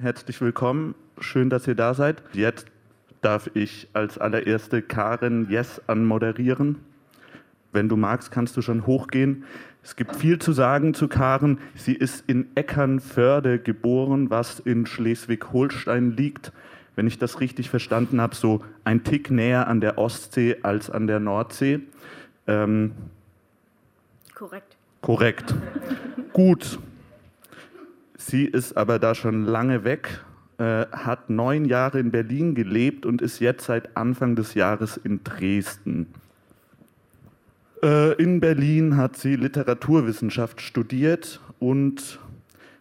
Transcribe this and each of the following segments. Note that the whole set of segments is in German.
herzlich willkommen. Schön, dass ihr da seid. Jetzt darf ich als allererste Karen Yes anmoderieren. Wenn du magst, kannst du schon hochgehen. Es gibt viel zu sagen zu Karen. Sie ist in Eckernförde geboren, was in Schleswig-Holstein liegt. Wenn ich das richtig verstanden habe, so ein Tick näher an der Ostsee als an der Nordsee. Ähm, korrekt. Korrekt. Gut. Sie ist aber da schon lange weg, äh, hat neun Jahre in Berlin gelebt und ist jetzt seit Anfang des Jahres in Dresden. Äh, in Berlin hat sie Literaturwissenschaft studiert und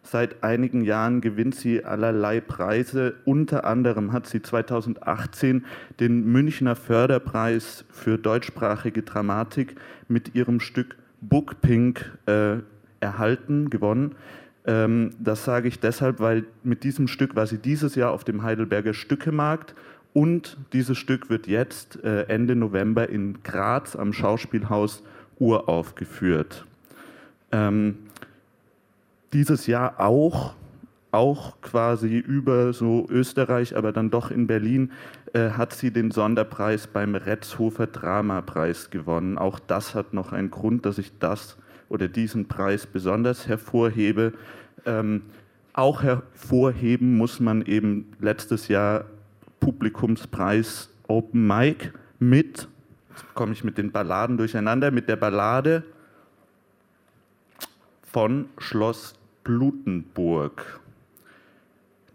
seit einigen Jahren gewinnt sie allerlei Preise. Unter anderem hat sie 2018 den Münchner Förderpreis für deutschsprachige Dramatik mit ihrem Stück Book Pink äh, erhalten, gewonnen. Ähm, das sage ich deshalb, weil mit diesem Stück war sie dieses Jahr auf dem Heidelberger Stückemarkt und dieses Stück wird jetzt äh, Ende November in Graz am Schauspielhaus uraufgeführt. Ähm, dieses Jahr auch, auch quasi über so Österreich, aber dann doch in Berlin, äh, hat sie den Sonderpreis beim Retzhofer Dramapreis gewonnen. Auch das hat noch einen Grund, dass ich das oder diesen Preis besonders hervorhebe. Ähm, auch hervorheben muss man eben letztes Jahr Publikumspreis Open Mic mit, jetzt komme ich mit den Balladen durcheinander, mit der Ballade von Schloss Blutenburg.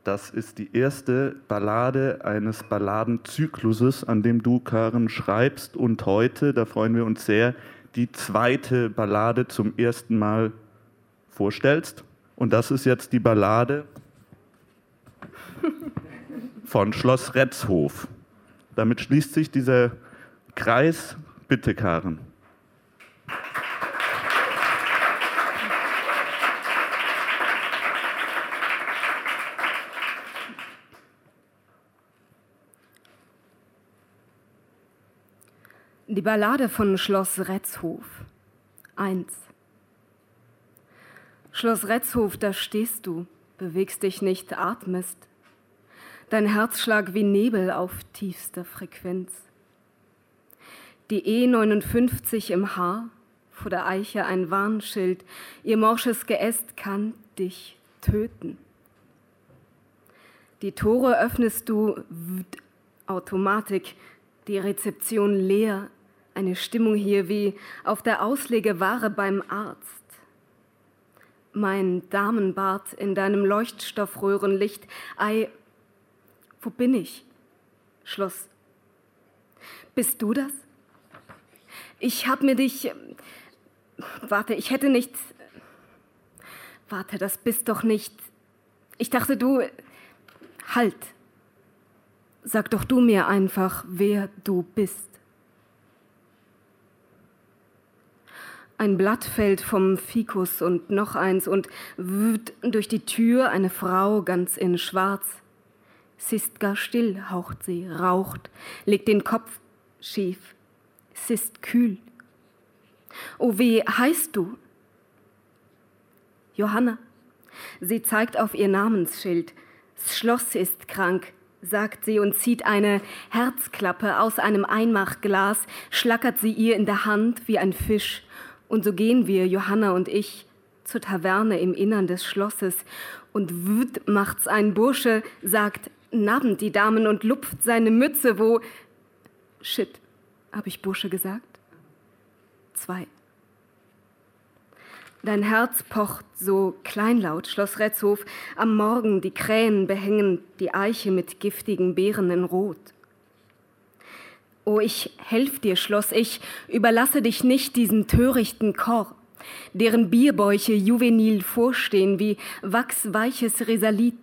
Das ist die erste Ballade eines Balladenzykluses, an dem du, Karen, schreibst. Und heute, da freuen wir uns sehr, die zweite Ballade zum ersten Mal vorstellst. Und das ist jetzt die Ballade von Schloss Retzhof. Damit schließt sich dieser Kreis. Bitte, Karen. Die Ballade von Schloss Retzhof 1 Schloss Retzhof, da stehst du, bewegst dich nicht, atmest. Dein Herzschlag wie Nebel auf tiefster Frequenz. Die E59 im Haar, vor der Eiche ein Warnschild, ihr morsches Geäst kann dich töten. Die Tore öffnest du Automatik, die Rezeption leer, eine Stimmung hier wie auf der Auslegeware beim Arzt mein Damenbart in deinem Leuchtstoffröhrenlicht. Ei, wo bin ich? Schloss. Bist du das? Ich hab mir dich. Warte, ich hätte nicht. Warte, das bist doch nicht. Ich dachte, du. Halt. Sag doch du mir einfach, wer du bist. Ein Blatt fällt vom Fikus und noch eins und durch die Tür eine Frau ganz in Schwarz. Sie ist gar still, haucht sie, raucht, legt den Kopf schief. Es ist kühl. Oh, wie heißt du? Johanna. Sie zeigt auf ihr Namensschild. Das Schloss ist krank, sagt sie und zieht eine Herzklappe aus einem Einmachglas, schlackert sie ihr in der Hand wie ein Fisch und so gehen wir, Johanna und ich, zur Taverne im Innern des Schlosses und wüt macht's ein Bursche, sagt Nabend die Damen und lupft seine Mütze, wo Shit, hab ich Bursche gesagt? Zwei. Dein Herz pocht so kleinlaut, Schloss Retzhof, am Morgen die Krähen behängen die Eiche mit giftigen Beeren in Rot. O ich helf dir, Schloss, ich überlasse dich nicht diesen törichten Chor, deren Bierbäuche juvenil vorstehen wie wachsweiches Resalit,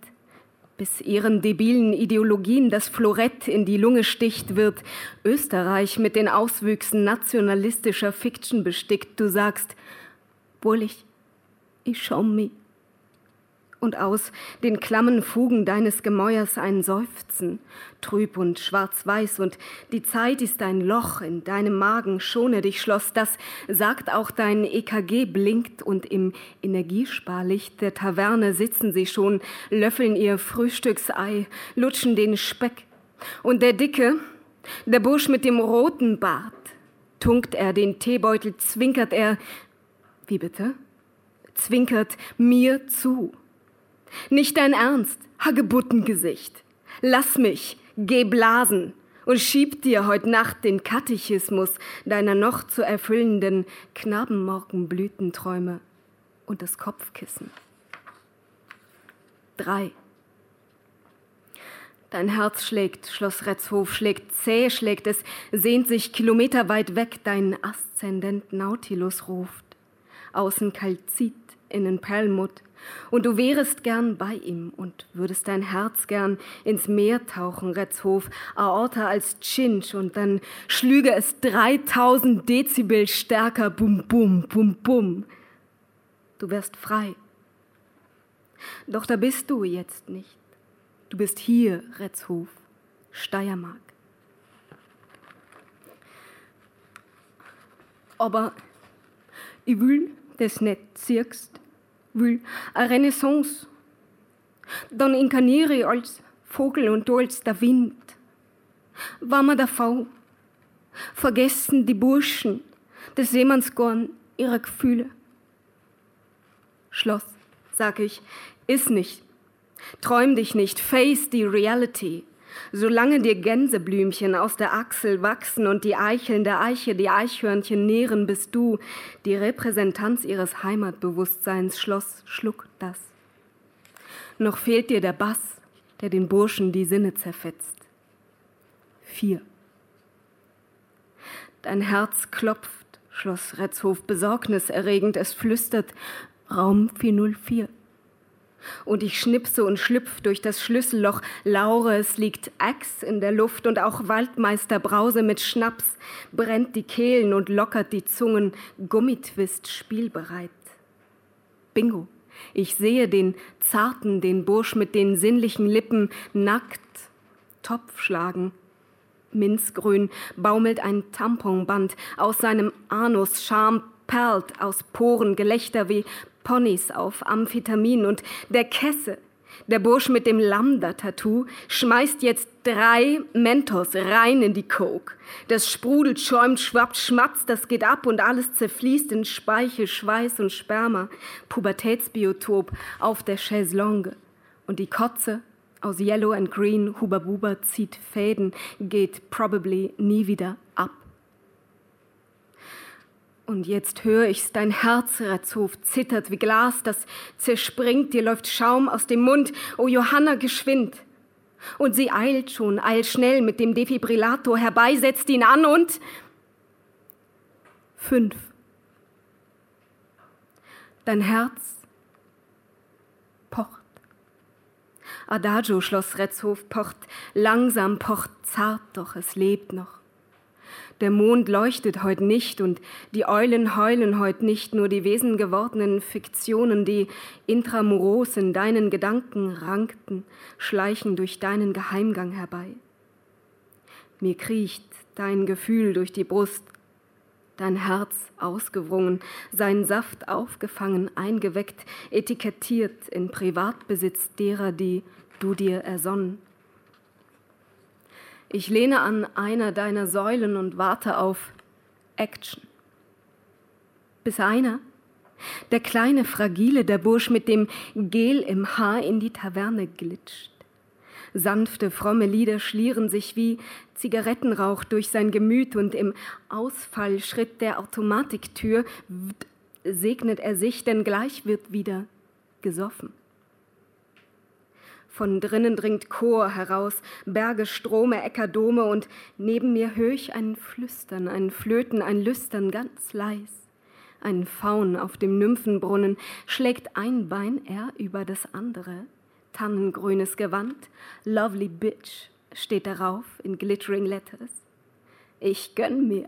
bis ihren debilen Ideologien das Florett in die Lunge sticht, wird Österreich mit den Auswüchsen nationalistischer Fiction bestickt. Du sagst, wohl ich, ich schau mich. Und aus den klammen Fugen deines Gemäuers ein Seufzen, trüb und schwarz-weiß, und die Zeit ist ein Loch in deinem Magen, schone dich, Schloss, das sagt auch dein EKG blinkt, und im Energiesparlicht der Taverne sitzen sie schon, löffeln ihr Frühstücksei, lutschen den Speck. Und der Dicke, der Bursch mit dem roten Bart, tunkt er den Teebeutel, zwinkert er, wie bitte? Zwinkert mir zu. Nicht dein Ernst, Hagebuttengesicht. Lass mich, geh blasen und schieb dir heut Nacht den Katechismus deiner noch zu erfüllenden Knabenmorgenblütenträume und das Kopfkissen. Drei. Dein Herz schlägt, Schloss Retzhof schlägt, zäh schlägt es, sehnt sich kilometerweit weg, dein Aszendent Nautilus ruft. Außen Kalzit, innen Perlmutt, und du wärest gern bei ihm und würdest dein Herz gern ins Meer tauchen, Retzhof, Aorta als Chinch, und dann schlüge es 3000 Dezibel stärker, bum, bum, bum, bum. Du wärst frei. Doch da bist du jetzt nicht. Du bist hier, Retzhof, Steiermark. Aber ich will das nicht siehst will eine Renaissance. Dann inkarniere ich als Vogel und du als der Wind. War mir davon. Vergessen die Burschen des Seemannsgorn ihre Gefühle. Schloss, sag ich, ist nicht. Träum dich nicht, face die Reality. Solange dir Gänseblümchen aus der Achsel wachsen und die Eicheln der Eiche die Eichhörnchen nähren, bist du die Repräsentanz ihres Heimatbewusstseins. Schloss, schluck das. Noch fehlt dir der Bass, der den Burschen die Sinne zerfetzt. Vier. Dein Herz klopft, Schloss Retzhof besorgniserregend, es flüstert Raum 404. Und ich schnipse und schlüpf durch das Schlüsselloch. Laure, es liegt Axt in der Luft und auch Waldmeister Brause mit Schnaps brennt die Kehlen und lockert die Zungen. Gummitwist spielbereit. Bingo. Ich sehe den zarten, den Bursch mit den sinnlichen Lippen nackt Topf schlagen. Minzgrün baumelt ein Tamponband aus seinem Anus, Scham perlt aus Poren, Gelächter wie Ponys auf Amphetamin und der Kesse, der Bursch mit dem Lambda-Tattoo, schmeißt jetzt drei Mentos rein in die Coke. Das sprudelt, schäumt, schwappt, schmatzt, das geht ab und alles zerfließt in Speichel, Schweiß und Sperma. Pubertätsbiotop auf der Chaiselongue. Und die Kotze aus Yellow and Green, Huba Buba zieht Fäden, geht probably nie wieder ab. Und jetzt höre ich's, dein Herz, Ratzhof, zittert wie Glas, das zerspringt, dir läuft Schaum aus dem Mund, o Johanna, geschwind. Und sie eilt schon, eilt schnell mit dem Defibrillator herbei, setzt ihn an und fünf. Dein Herz pocht. Adagio, Schloss Retzhof, pocht langsam, pocht zart, doch es lebt noch. Der Mond leuchtet heute nicht und die Eulen heulen heute nicht, nur die wesengewordenen Fiktionen, die intramuros in deinen Gedanken rankten, schleichen durch deinen Geheimgang herbei. Mir kriecht dein Gefühl durch die Brust, dein Herz ausgewrungen, sein Saft aufgefangen, eingeweckt, etikettiert in Privatbesitz derer, die du dir ersonnen. Ich lehne an einer deiner Säulen und warte auf Action. Bis einer, der kleine, fragile, der Bursch mit dem Gel im Haar in die Taverne glitscht. Sanfte, fromme Lieder schlieren sich wie Zigarettenrauch durch sein Gemüt und im Ausfallschritt der Automatiktür segnet er sich, denn gleich wird wieder gesoffen. Von drinnen dringt Chor heraus, Berge, Strome, Äcker, Dome und neben mir höre ich ein Flüstern, ein Flöten, ein Lüstern ganz leis. Ein Faun auf dem Nymphenbrunnen schlägt ein Bein er über das andere. Tannengrünes Gewand, lovely bitch steht darauf in glittering letters. Ich gönn mir,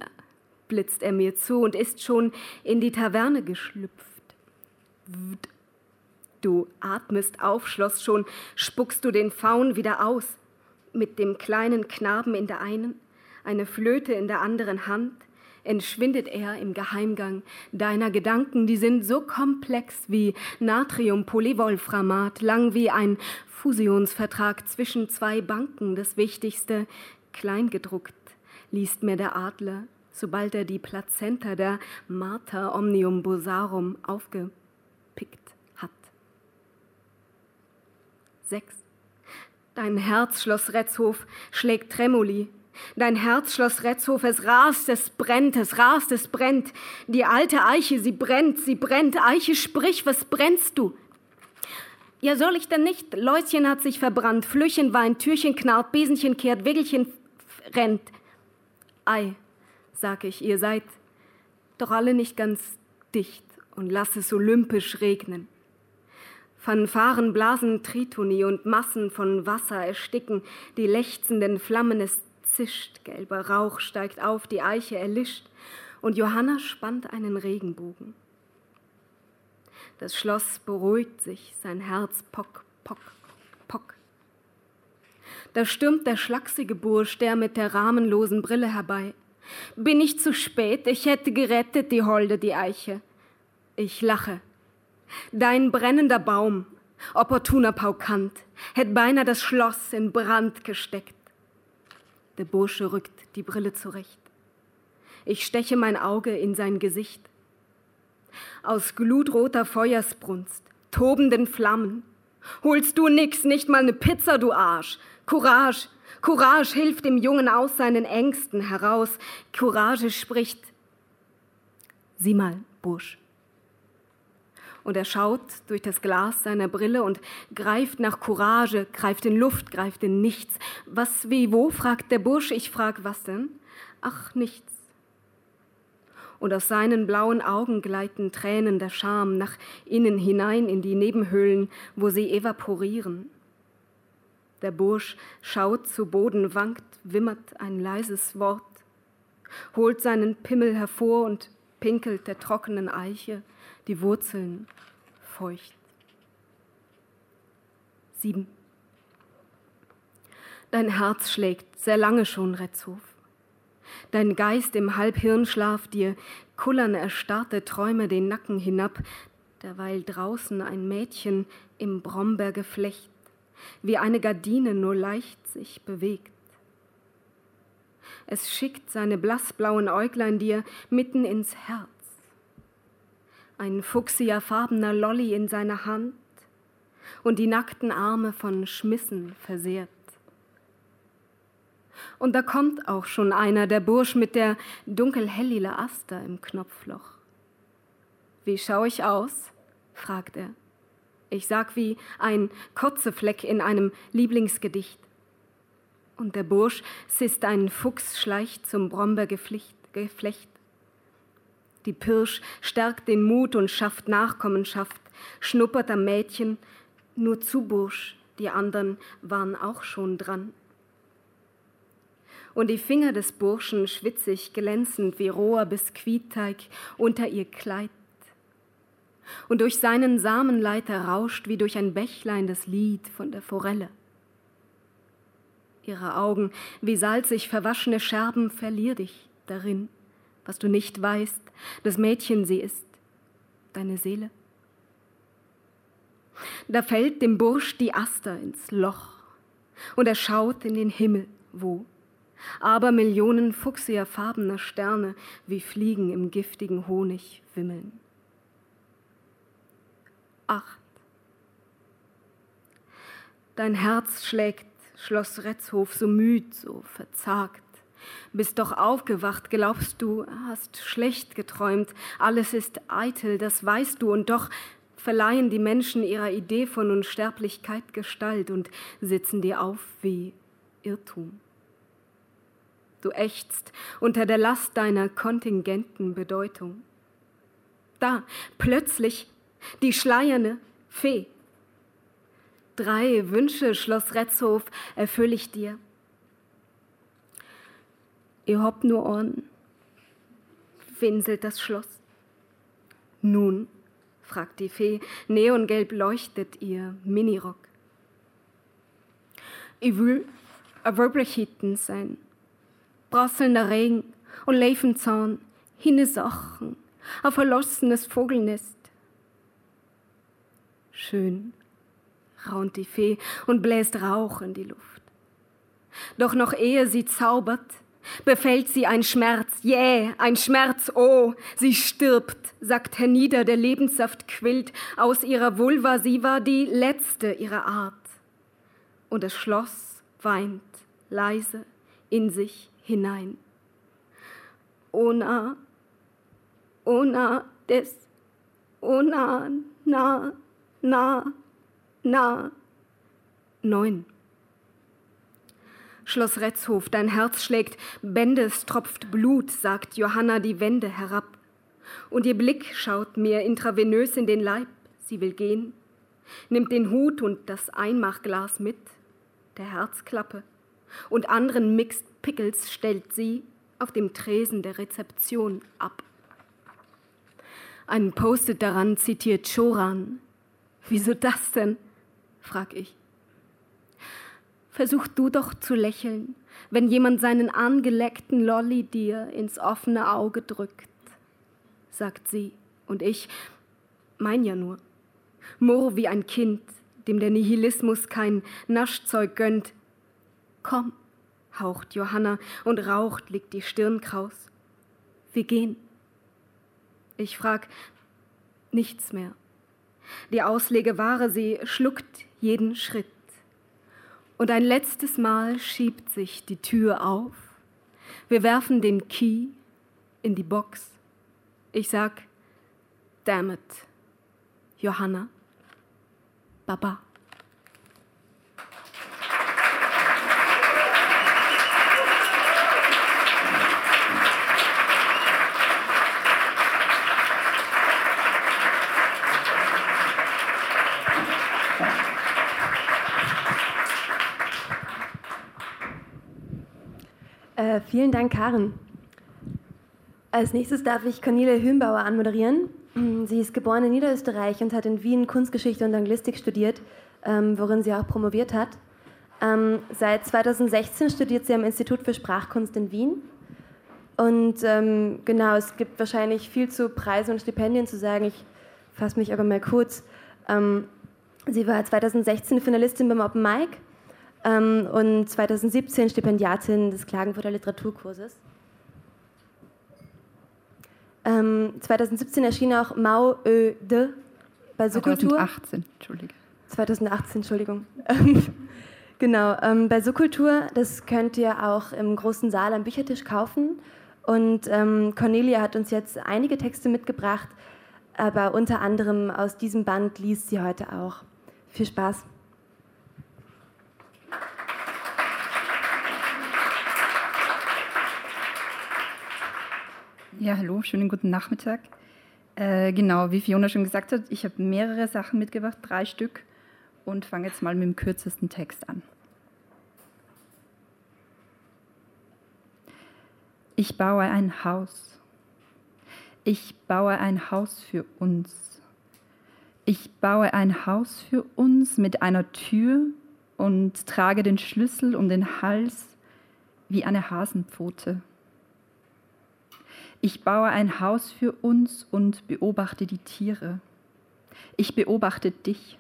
blitzt er mir zu und ist schon in die Taverne geschlüpft. Du atmest auf, Schloss, schon. Spuckst du den Faun wieder aus. Mit dem kleinen Knaben in der einen, eine Flöte in der anderen Hand, entschwindet er im Geheimgang. Deiner Gedanken, die sind so komplex wie Natriumpolyvolframat, lang wie ein Fusionsvertrag zwischen zwei Banken, das Wichtigste, kleingedruckt, liest mir der Adler, sobald er die Plazenta der Mater Omnium Bosarum aufgepickt hat. 6. Dein Herz, Schloss Retzhof, schlägt Tremoli, Dein Herz, Schloss Retzhof, es rast, es brennt, es rast, es brennt. Die alte Eiche, sie brennt, sie brennt. Eiche, sprich, was brennst du? Ja, soll ich denn nicht? Läuschen hat sich verbrannt, Flüchen weint, Türchen knarrt, Besenchen kehrt, Wickelchen rennt. Ei, sag ich, ihr seid doch alle nicht ganz dicht und lass es olympisch regnen. Fanfaren blasen Tritoni und Massen von Wasser ersticken die lechzenden Flammen, es zischt, gelber Rauch steigt auf, die Eiche erlischt und Johanna spannt einen Regenbogen. Das Schloss beruhigt sich, sein Herz pock, pock, pock. Da stürmt der schlachsige Bursch, der mit der rahmenlosen Brille herbei. Bin ich zu spät? Ich hätte gerettet, die Holde, die Eiche. Ich lache. Dein brennender Baum, opportuner Paukant, hätt beinahe das Schloss in Brand gesteckt. Der Bursche rückt die Brille zurecht. Ich steche mein Auge in sein Gesicht. Aus glutroter Feuersbrunst, tobenden Flammen, holst du nix, nicht mal ne Pizza, du Arsch. Courage, Courage hilft dem Jungen aus seinen Ängsten heraus. Courage spricht, sieh mal, Bursch, und er schaut durch das Glas seiner Brille und greift nach Courage, greift in Luft, greift in nichts. Was, wie, wo, fragt der Bursch. Ich frag, was denn? Ach, nichts. Und aus seinen blauen Augen gleiten Tränen der Scham nach innen hinein in die Nebenhöhlen, wo sie evaporieren. Der Bursch schaut zu Boden, wankt, wimmert ein leises Wort, holt seinen Pimmel hervor und pinkelt der trockenen Eiche die Wurzeln feucht. Sieben. Dein Herz schlägt sehr lange schon, Retzhof. Dein Geist im Halbhirnschlaf dir kullern erstarrte Träume den Nacken hinab, derweil draußen ein Mädchen im Brombeergeflecht, wie eine Gardine nur leicht sich bewegt. Es schickt seine blassblauen Äuglein dir mitten ins Herz ein fuchsiafarbener Lolli in seiner Hand und die nackten Arme von Schmissen versehrt. Und da kommt auch schon einer, der Bursch mit der dunkelhellila Aster im Knopfloch. Wie schaue ich aus? fragt er. Ich sag wie ein Kotzefleck in einem Lieblingsgedicht. Und der Bursch sist einen Fuchs schleicht zum Brombeergeflecht. Die Pirsch stärkt den Mut und schafft Nachkommenschaft, schnuppert am Mädchen, nur zu Bursch, die anderen waren auch schon dran. Und die Finger des Burschen schwitzig, glänzend wie roher Biskuitteig unter ihr Kleid. Und durch seinen Samenleiter rauscht wie durch ein Bächlein das Lied von der Forelle. Ihre Augen wie salzig verwaschene Scherben verlier dich darin was du nicht weißt, das Mädchen sie ist, deine Seele. Da fällt dem Bursch die Aster ins Loch und er schaut in den Himmel, wo aber Millionen fuchsiafarbener Sterne wie Fliegen im giftigen Honig wimmeln. Acht. Dein Herz schlägt, Schloss Retzhof, so müd, so verzagt bist doch aufgewacht, glaubst du, hast schlecht geträumt, alles ist eitel, das weißt du, und doch verleihen die Menschen ihrer Idee von Unsterblichkeit Gestalt und sitzen dir auf wie Irrtum. Du ächzt unter der Last deiner kontingenten Bedeutung. Da, plötzlich, die schleierne Fee. Drei Wünsche, Schloss Retzhof, erfülle ich dir. Ihr habt nur Ohren, winselt das Schloss. Nun, fragt die Fee. Neongelb leuchtet ihr Minirock. Ich will ein Wölblechitten sein. Prasselnder Regen und Leifenzahn, hinne Sachen, ein verlassenes Vogelnest. Schön, raunt die Fee und bläst Rauch in die Luft. Doch noch ehe sie zaubert, befällt sie ein Schmerz, jäh, yeah, ein Schmerz, oh, sie stirbt, sagt hernieder, der Lebenssaft quillt aus ihrer Vulva, sie war die letzte ihrer Art. Und das Schloss weint leise in sich hinein. Ona, ona des, ona, na, na, na. Neun. Schloss Retzhof, dein Herz schlägt Bände, es tropft Blut, sagt Johanna die Wände herab. Und ihr Blick schaut mir intravenös in den Leib, sie will gehen, nimmt den Hut und das Einmachglas mit, der Herzklappe, und anderen Mixed Pickles stellt sie auf dem Tresen der Rezeption ab. Ein Post-it daran zitiert Choran. Wieso das denn? frag ich. Versuch du doch zu lächeln, wenn jemand seinen angeleckten Lolli dir ins offene Auge drückt, sagt sie, und ich mein ja nur. Murr wie ein Kind, dem der Nihilismus kein Naschzeug gönnt. Komm, haucht Johanna und raucht, liegt die Stirn kraus. Wir gehen. Ich frag nichts mehr. Die Auslege wahre, sie schluckt jeden Schritt. Und ein letztes Mal schiebt sich die Tür auf. Wir werfen den Key in die Box. Ich sag, damn it, Johanna, Baba. Äh, vielen Dank, Karen. Als nächstes darf ich Cornelia Hümbauer anmoderieren. Sie ist geboren in Niederösterreich und hat in Wien Kunstgeschichte und Anglistik studiert, ähm, worin sie auch promoviert hat. Ähm, seit 2016 studiert sie am Institut für Sprachkunst in Wien. Und ähm, genau, es gibt wahrscheinlich viel zu Preisen und Stipendien zu sagen. Ich fasse mich aber mal kurz. Sie war 2016 Finalistin beim Open Mic ähm, und 2017 Stipendiatin des Klagenfurter Literaturkurses. Ähm, 2017 erschien auch Mao Ö De bei Subkultur. 2018, Entschuldige. 2018, Entschuldigung. genau, ähm, bei Subkultur, das könnt ihr auch im großen Saal am Büchertisch kaufen. Und ähm, Cornelia hat uns jetzt einige Texte mitgebracht, aber unter anderem aus diesem Band liest sie heute auch. Viel Spaß. Ja, hallo, schönen guten Nachmittag. Äh, genau, wie Fiona schon gesagt hat, ich habe mehrere Sachen mitgebracht, drei Stück, und fange jetzt mal mit dem kürzesten Text an. Ich baue ein Haus. Ich baue ein Haus für uns. Ich baue ein Haus für uns mit einer Tür und trage den Schlüssel um den Hals wie eine Hasenpfote. Ich baue ein Haus für uns und beobachte die Tiere. Ich beobachte dich.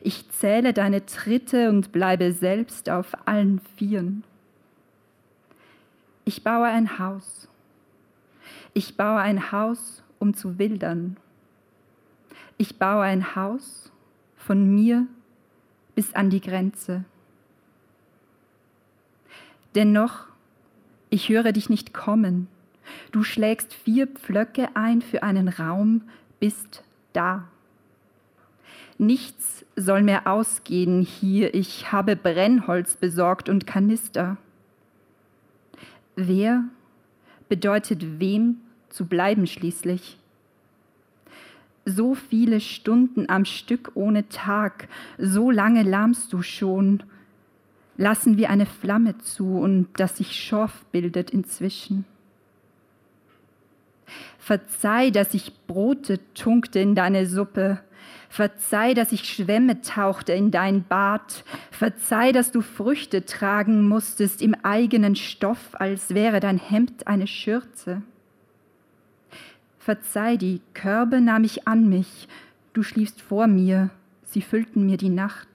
Ich zähle deine Tritte und bleibe selbst auf allen Vieren. Ich baue ein Haus. Ich baue ein Haus, um zu wildern. Ich baue ein Haus von mir bis an die Grenze. Dennoch, ich höre dich nicht kommen. Du schlägst vier Pflöcke ein für einen Raum, bist da. Nichts soll mehr ausgehen hier, ich habe Brennholz besorgt und Kanister. Wer bedeutet wem zu bleiben schließlich? So viele Stunden am Stück ohne Tag, so lange lahmst du schon. Lassen wir eine Flamme zu und das sich Schorf bildet inzwischen. Verzeih, dass ich Brote tunkte in deine Suppe. Verzeih, dass ich Schwämme tauchte in dein Bad. Verzeih, dass du Früchte tragen musstest im eigenen Stoff, als wäre dein Hemd eine Schürze. Verzeih, die Körbe nahm ich an mich. Du schliefst vor mir, sie füllten mir die Nacht.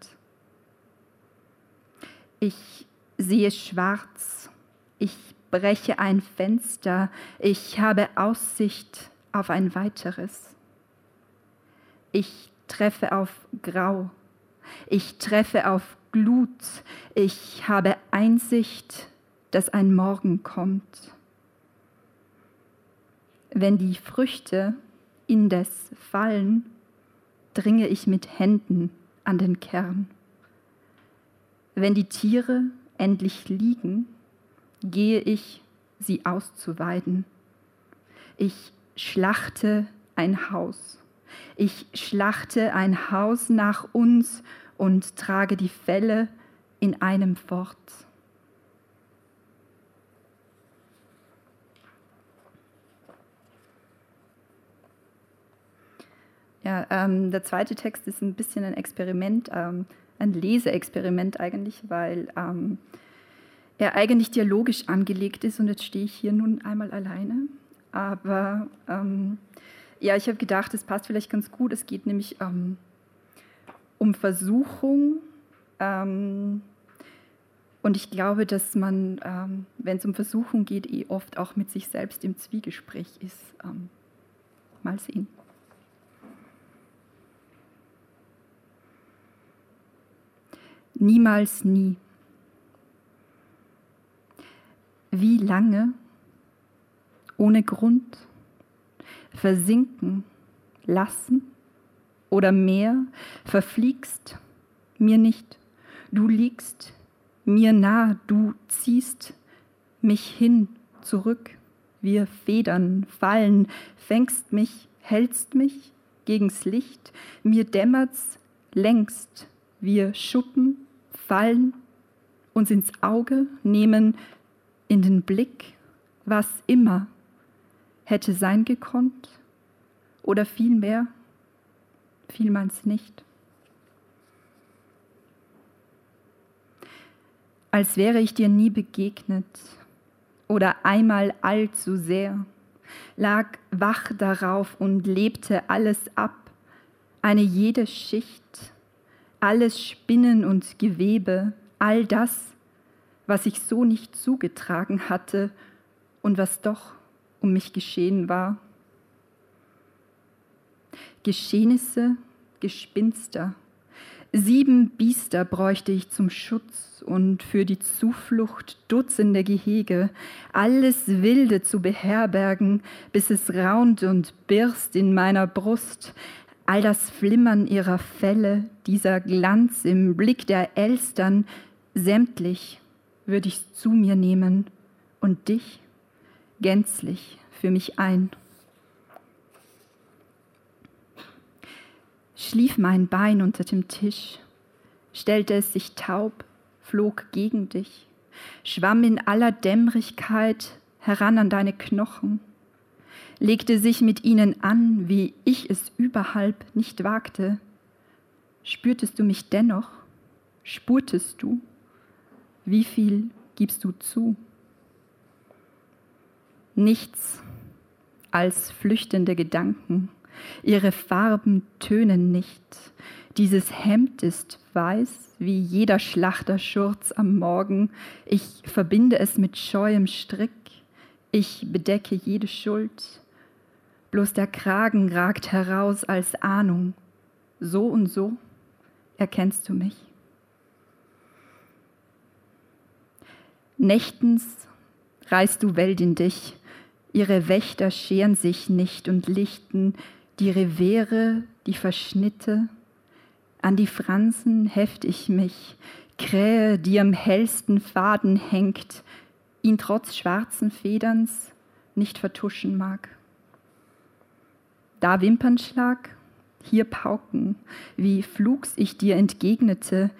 Ich sehe schwarz, ich breche ein Fenster, ich habe Aussicht auf ein weiteres. Ich treffe auf Grau, ich treffe auf Glut, ich habe Einsicht, dass ein Morgen kommt. Wenn die Früchte indes fallen, dringe ich mit Händen an den Kern. Wenn die Tiere endlich liegen, gehe ich, sie auszuweiden. Ich schlachte ein Haus. Ich schlachte ein Haus nach uns und trage die Felle in einem fort. Ja, ähm, der zweite Text ist ein bisschen ein Experiment, ähm, ein Leseexperiment eigentlich, weil ähm, er eigentlich dialogisch angelegt ist und jetzt stehe ich hier nun einmal alleine. Aber ähm, ja, ich habe gedacht, es passt vielleicht ganz gut. Es geht nämlich ähm, um Versuchung. Ähm, und ich glaube, dass man, ähm, wenn es um Versuchung geht, eh oft auch mit sich selbst im Zwiegespräch ist. Ähm, mal sehen. Niemals nie. Wie lange? Ohne Grund? Versinken? Lassen? Oder mehr? Verfliegst? Mir nicht. Du liegst mir nah, du ziehst mich hin, zurück. Wir Federn fallen, fängst mich, hältst mich gegens Licht, mir dämmert's längst. Wir Schuppen fallen, uns ins Auge nehmen, in den Blick, was immer hätte sein gekonnt oder vielmehr vielmals nicht. Als wäre ich dir nie begegnet oder einmal allzu sehr, lag wach darauf und lebte alles ab, eine jede Schicht, alles Spinnen und Gewebe, all das, was ich so nicht zugetragen hatte und was doch um mich geschehen war. Geschehnisse, Gespinster, sieben Biester bräuchte ich zum Schutz und für die Zuflucht Dutzende Gehege, alles Wilde zu beherbergen, bis es raunt und birst in meiner Brust, all das Flimmern ihrer Felle, dieser Glanz im Blick der Elstern, sämtlich würde ich zu mir nehmen und dich gänzlich für mich ein. Schlief mein Bein unter dem Tisch, stellte es sich taub, flog gegen dich, schwamm in aller Dämmerigkeit heran an deine Knochen, legte sich mit ihnen an, wie ich es überhalb nicht wagte. Spürtest du mich dennoch? Spurtest du? Wie viel gibst du zu? Nichts als flüchtende Gedanken. Ihre Farben tönen nicht. Dieses Hemd ist weiß wie jeder Schlachterschurz am Morgen. Ich verbinde es mit scheuem Strick. Ich bedecke jede Schuld. Bloß der Kragen ragt heraus als Ahnung. So und so erkennst du mich. Nächtens reißt du Welt in dich, ihre Wächter scheren sich nicht und lichten die Revere, die Verschnitte. An die Fransen heft ich mich, Krähe, die am hellsten Faden hängt, ihn trotz schwarzen Federns nicht vertuschen mag. Da Wimpernschlag, hier Pauken, wie flugs ich dir entgegnete,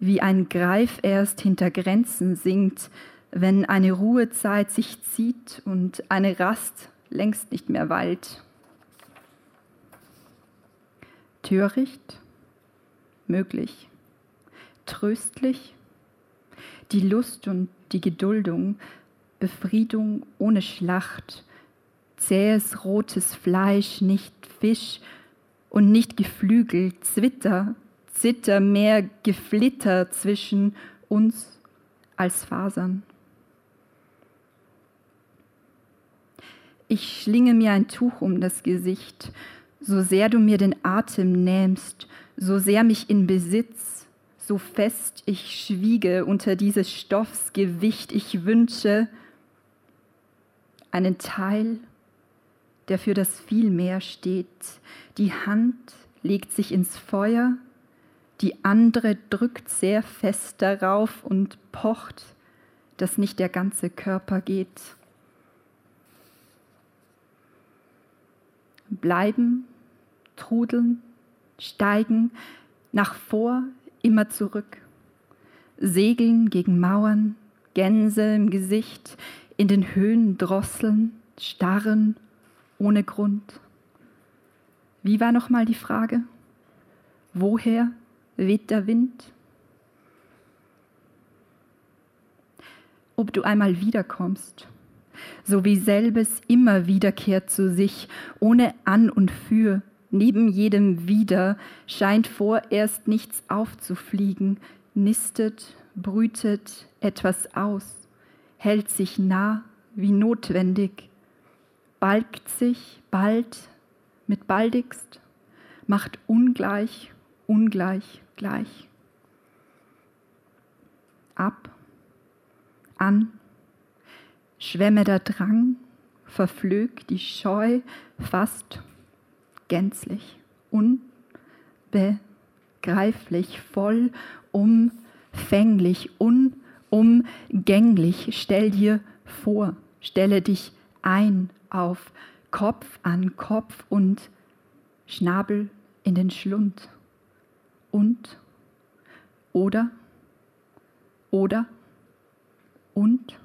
wie ein Greif erst hinter Grenzen sinkt, wenn eine Ruhezeit sich zieht und eine Rast längst nicht mehr Wald. Töricht? Möglich. Tröstlich? Die Lust und die Geduldung, Befriedung ohne Schlacht, zähes rotes Fleisch, nicht Fisch und nicht Geflügel, Zwitter, Zitter, mehr Geflitter zwischen uns als Fasern. Ich schlinge mir ein Tuch um das Gesicht, so sehr du mir den Atem nähmst, so sehr mich in Besitz, so fest ich schwiege unter dieses Stoffs Gewicht, ich wünsche einen Teil, der für das Vielmehr steht. Die Hand legt sich ins Feuer, die andere drückt sehr fest darauf und pocht, dass nicht der ganze Körper geht. Bleiben, trudeln, steigen, nach vor, immer zurück. Segeln gegen Mauern, Gänse im Gesicht, in den Höhen drosseln, starren, ohne Grund. Wie war nochmal die Frage? Woher weht der Wind? Ob du einmal wiederkommst, so wie selbes immer wiederkehrt zu sich, ohne An und Für, neben jedem Wieder, scheint vorerst nichts aufzufliegen, nistet, brütet etwas aus, hält sich nah wie notwendig, balgt sich bald mit baldigst, macht ungleich, ungleich, gleich. Ab, an, schwämme der Drang, verflög die Scheu fast gänzlich, unbegreiflich, voll, umfänglich, unumgänglich. Stell dir vor, stelle dich ein auf Kopf an Kopf und Schnabel in den Schlund. Und, oder, oder, und.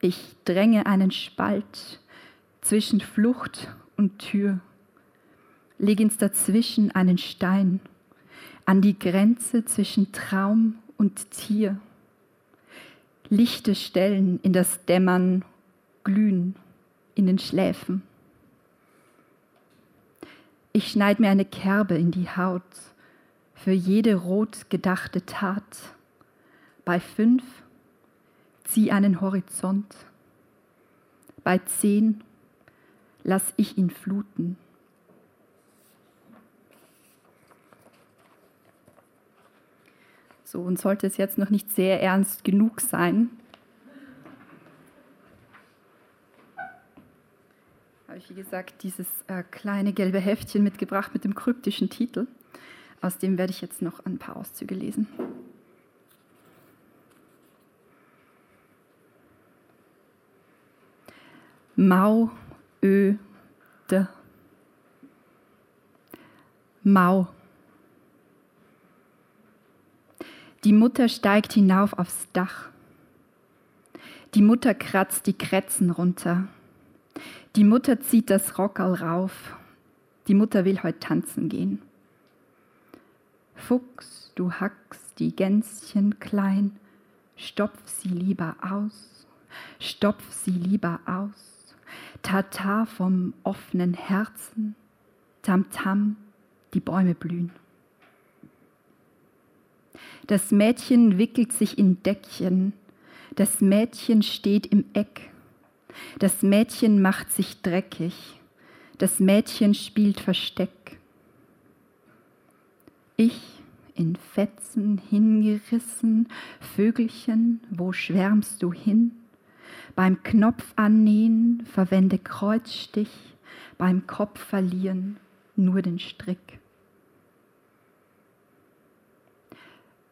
Ich dränge einen Spalt zwischen Flucht und Tür, leg ins Dazwischen einen Stein an die Grenze zwischen Traum und Tier. Lichte Stellen in das Dämmern glühen in den Schläfen. Ich schneid mir eine Kerbe in die Haut für jede rot gedachte Tat. Bei fünf zieh einen Horizont. Bei zehn lass ich ihn fluten. So, und sollte es jetzt noch nicht sehr ernst genug sein, ich, wie gesagt, dieses äh, kleine gelbe Heftchen mitgebracht mit dem kryptischen Titel. Aus dem werde ich jetzt noch ein paar Auszüge lesen. Mau, Ö, De. Mau. Die Mutter steigt hinauf aufs Dach. Die Mutter kratzt die Kretzen runter. Die Mutter zieht das Rockerl rauf. Die Mutter will heute tanzen gehen. Fuchs, du hackst die Gänschen klein, stopf sie lieber aus, stopf sie lieber aus. Tata vom offenen Herzen, Tamtam, die Bäume blühen. Das Mädchen wickelt sich in Deckchen. Das Mädchen steht im Eck. Das Mädchen macht sich dreckig. Das Mädchen spielt Versteck. Ich in Fetzen hingerissen, Vögelchen, wo schwärmst du hin? Beim Knopf annähen verwende Kreuzstich, beim Kopf verlieren nur den Strick.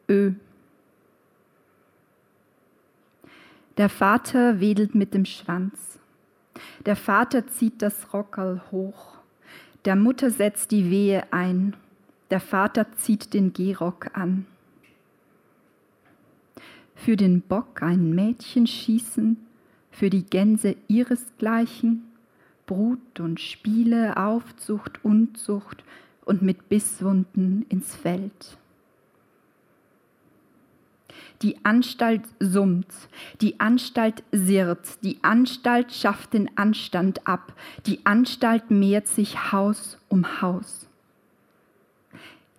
Ö. Der Vater wedelt mit dem Schwanz. Der Vater zieht das Rockerl hoch. Der Mutter setzt die Wehe ein. Der Vater zieht den Gehrock an. Für den Bock ein Mädchen schießen, für die Gänse ihresgleichen, Brut und Spiele, Aufzucht, Unzucht und mit Bisswunden ins Feld. Die Anstalt summt, die Anstalt sirrt, die Anstalt schafft den Anstand ab, die Anstalt mehrt sich Haus um Haus.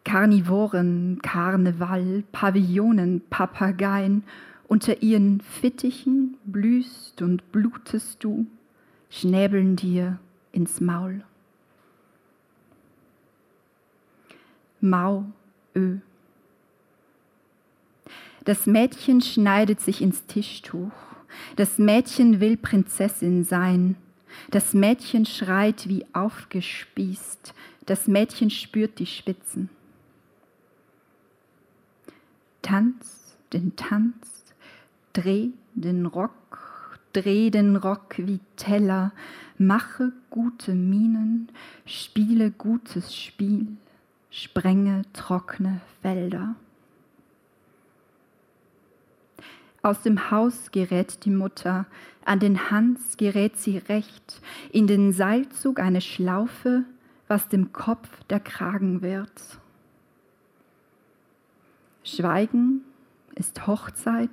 Karnivoren, Karneval, Pavillionen, Papageien, unter ihren Fittichen blühst und blutest du, schnäbeln dir ins Maul. Mau, Ö. Das Mädchen schneidet sich ins Tischtuch. Das Mädchen will Prinzessin sein. Das Mädchen schreit wie aufgespießt. Das Mädchen spürt die Spitzen. Tanz den Tanz, dreh den Rock, dreh den Rock wie Teller, mache gute Mienen, spiele gutes Spiel, sprenge trockene Felder. Aus dem Haus gerät die Mutter, an den Hans gerät sie recht, in den Seilzug eine Schlaufe, was dem Kopf der Kragen wird. Schweigen ist Hochzeit,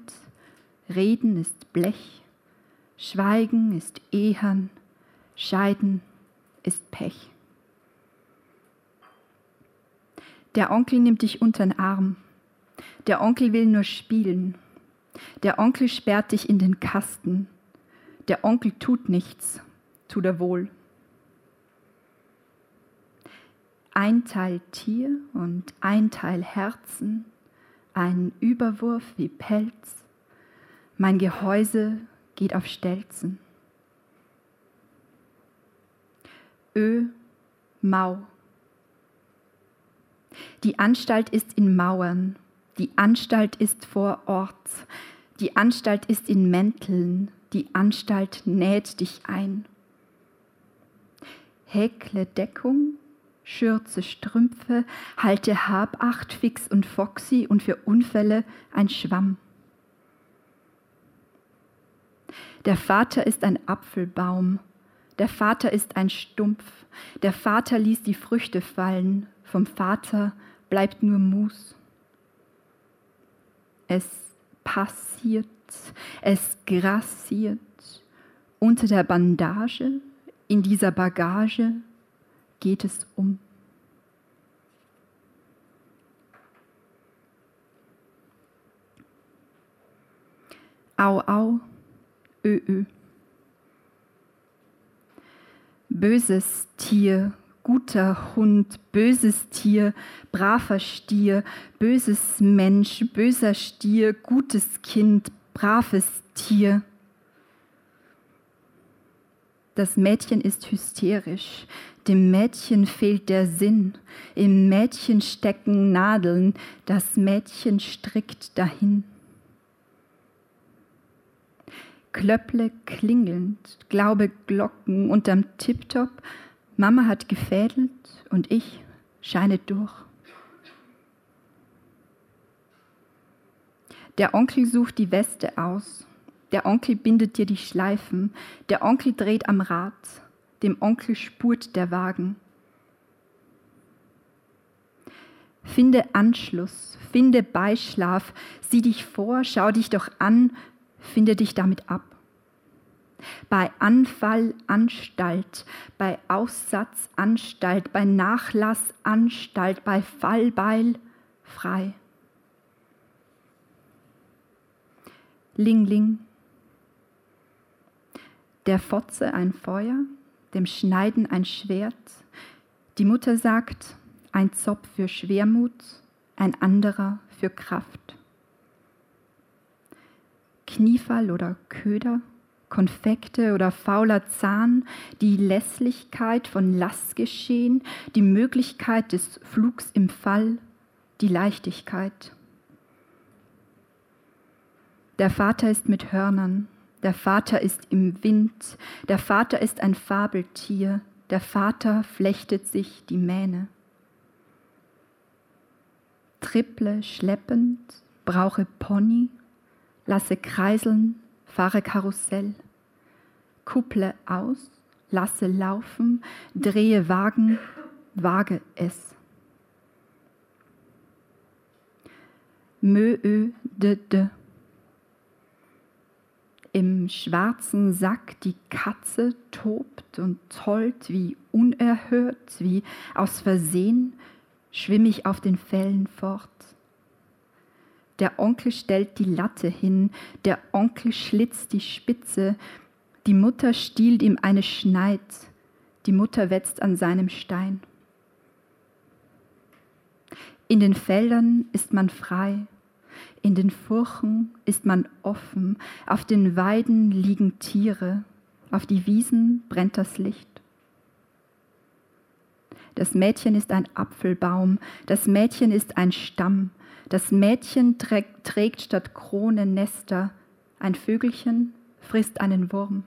Reden ist Blech, Schweigen ist Ehern, Scheiden ist Pech. Der Onkel nimmt dich unter den Arm. Der Onkel will nur spielen. Der Onkel sperrt dich in den Kasten. Der Onkel tut nichts, tut er wohl. Ein Teil Tier und ein Teil Herzen, ein Überwurf wie Pelz. Mein Gehäuse geht auf Stelzen. Ö, Mau. Die Anstalt ist in Mauern, die Anstalt ist vor Ort, die Anstalt ist in Mänteln, die Anstalt näht dich ein. Häkle Deckung, Schürze Strümpfe, halte Habacht fix und foxy und für Unfälle ein Schwamm. Der Vater ist ein Apfelbaum, der Vater ist ein Stumpf, der Vater ließ die Früchte fallen, vom Vater bleibt nur Mus. Es passiert, es grassiert. Unter der Bandage, in dieser Bagage geht es um. Au, au, ö, ö. Böses Tier guter Hund, böses Tier, braver Stier, böses Mensch, böser Stier, gutes Kind, braves Tier. Das Mädchen ist hysterisch, dem Mädchen fehlt der Sinn, im Mädchen stecken Nadeln, das Mädchen strickt dahin. Klöpple klingelnd, glaube Glocken unterm Tiptop, Mama hat gefädelt und ich scheine durch. Der Onkel sucht die Weste aus. Der Onkel bindet dir die Schleifen. Der Onkel dreht am Rad. Dem Onkel spurt der Wagen. Finde Anschluss, finde Beischlaf, sieh dich vor, schau dich doch an, finde dich damit ab bei Anfall Anstalt, bei Aussatz Anstalt, bei Nachlass Anstalt, bei Fallbeil frei. Ling Ling. Der Fotze ein Feuer, dem Schneiden ein Schwert. Die Mutter sagt, ein Zopf für Schwermut, ein anderer für Kraft. Kniefall oder Köder, Konfekte oder fauler Zahn, die Lässlichkeit von Lastgeschehen, die Möglichkeit des Flugs im Fall, die Leichtigkeit. Der Vater ist mit Hörnern, der Vater ist im Wind, der Vater ist ein Fabeltier, der Vater flechtet sich die Mähne. Triple schleppend, brauche Pony, lasse kreiseln, fahre Karussell, kupple aus, lasse laufen, drehe Wagen, wage es. Mö, ö, de, de. Im schwarzen Sack die Katze tobt und tollt wie unerhört, wie aus Versehen, schwimm ich auf den Fällen fort. Der Onkel stellt die Latte hin, der Onkel schlitzt die Spitze, die Mutter stiehlt ihm eine Schneid, die Mutter wetzt an seinem Stein. In den Feldern ist man frei, in den Furchen ist man offen, auf den Weiden liegen Tiere, auf die Wiesen brennt das Licht. Das Mädchen ist ein Apfelbaum, das Mädchen ist ein Stamm, das Mädchen trägt statt Krone Nester, ein Vögelchen frisst einen Wurm.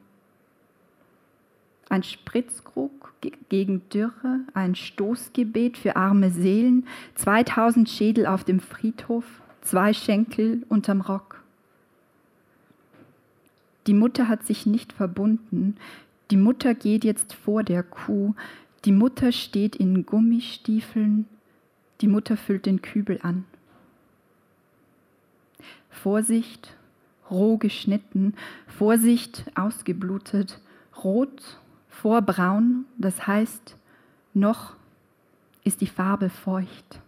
Ein Spritzkrug gegen Dürre, ein Stoßgebet für arme Seelen, 2000 Schädel auf dem Friedhof, zwei Schenkel unterm Rock. Die Mutter hat sich nicht verbunden. Die Mutter geht jetzt vor der Kuh. Die Mutter steht in Gummistiefeln. Die Mutter füllt den Kübel an. Vorsicht, roh geschnitten, Vorsicht, ausgeblutet, rot vor braun, das heißt, noch ist die Farbe feucht.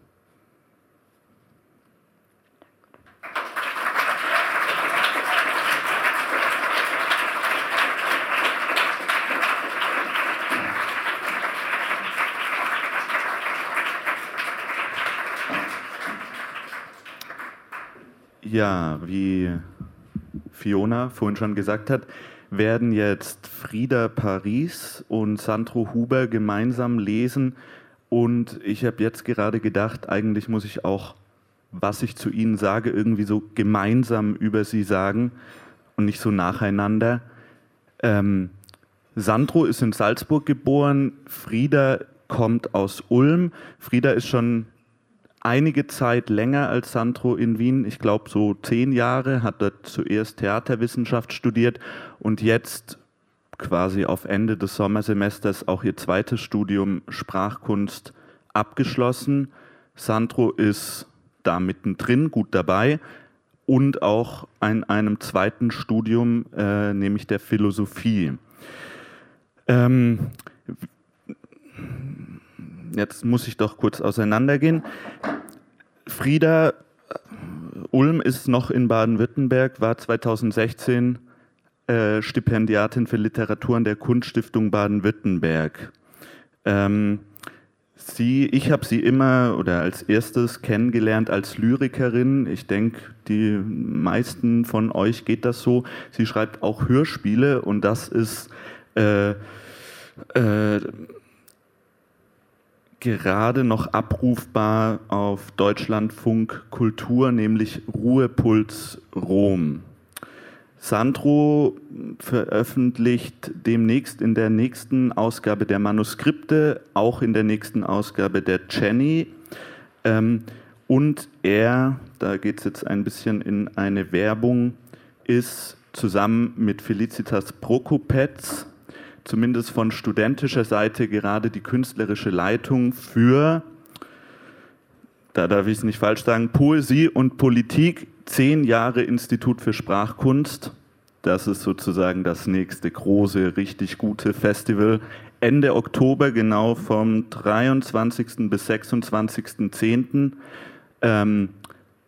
Ja, wie Fiona vorhin schon gesagt hat, werden jetzt Frieda Paris und Sandro Huber gemeinsam lesen. Und ich habe jetzt gerade gedacht, eigentlich muss ich auch, was ich zu ihnen sage, irgendwie so gemeinsam über sie sagen und nicht so nacheinander. Ähm, Sandro ist in Salzburg geboren, Frieda kommt aus Ulm. Frieda ist schon einige Zeit länger als Sandro in Wien, ich glaube so zehn Jahre, hat dort zuerst Theaterwissenschaft studiert und jetzt quasi auf Ende des Sommersemesters auch ihr zweites Studium Sprachkunst abgeschlossen. Sandro ist da mittendrin gut dabei und auch in einem zweiten Studium, äh, nämlich der Philosophie. Ähm, jetzt muss ich doch kurz auseinandergehen. Frieda Ulm ist noch in Baden-Württemberg, war 2016 äh, Stipendiatin für Literatur an der Kunststiftung Baden-Württemberg. Ähm, sie, ich habe sie immer oder als erstes kennengelernt als Lyrikerin. Ich denke, die meisten von euch geht das so. Sie schreibt auch Hörspiele und das ist äh, äh, gerade noch abrufbar auf Deutschlandfunk Kultur, nämlich Ruhepuls Rom. Sandro veröffentlicht demnächst in der nächsten Ausgabe der Manuskripte, auch in der nächsten Ausgabe der Jenny. Ähm, und er, da geht es jetzt ein bisschen in eine Werbung, ist zusammen mit Felicitas Prokopetz zumindest von studentischer Seite gerade die künstlerische Leitung für, da darf ich es nicht falsch sagen, Poesie und Politik, zehn Jahre Institut für Sprachkunst. Das ist sozusagen das nächste große, richtig gute Festival. Ende Oktober, genau vom 23. bis 26.10. Ähm,